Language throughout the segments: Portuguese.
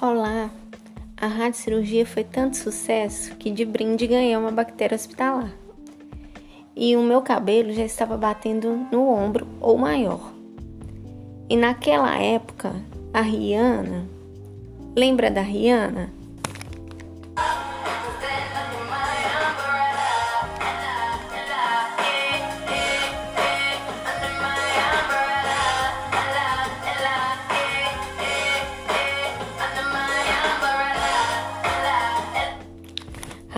Olá! A radiocirurgia foi tanto sucesso que de brinde ganhei uma bactéria hospitalar. E o meu cabelo já estava batendo no ombro ou maior. E naquela época, a Rihanna, lembra da Rihanna?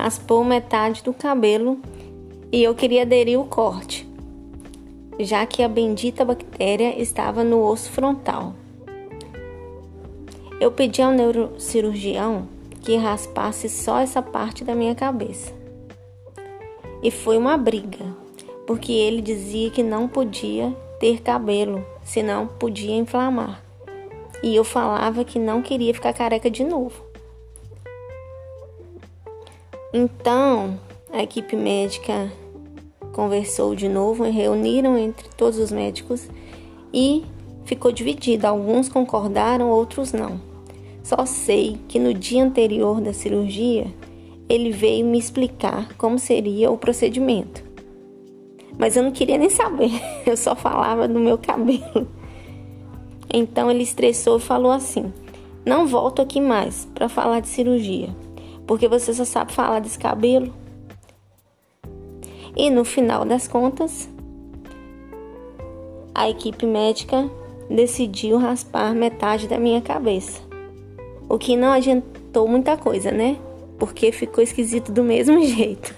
Raspou metade do cabelo e eu queria aderir o corte, já que a bendita bactéria estava no osso frontal. Eu pedi ao neurocirurgião que raspasse só essa parte da minha cabeça. E foi uma briga, porque ele dizia que não podia ter cabelo, senão podia inflamar. E eu falava que não queria ficar careca de novo. Então, a equipe médica conversou de novo e reuniram entre todos os médicos e ficou dividida. Alguns concordaram, outros não. Só sei que no dia anterior da cirurgia, ele veio me explicar como seria o procedimento. Mas eu não queria nem saber, eu só falava do meu cabelo. Então ele estressou e falou assim: Não volto aqui mais para falar de cirurgia porque você só sabe falar desse cabelo. E no final das contas, a equipe médica decidiu raspar metade da minha cabeça. O que não adiantou muita coisa, né? Porque ficou esquisito do mesmo jeito.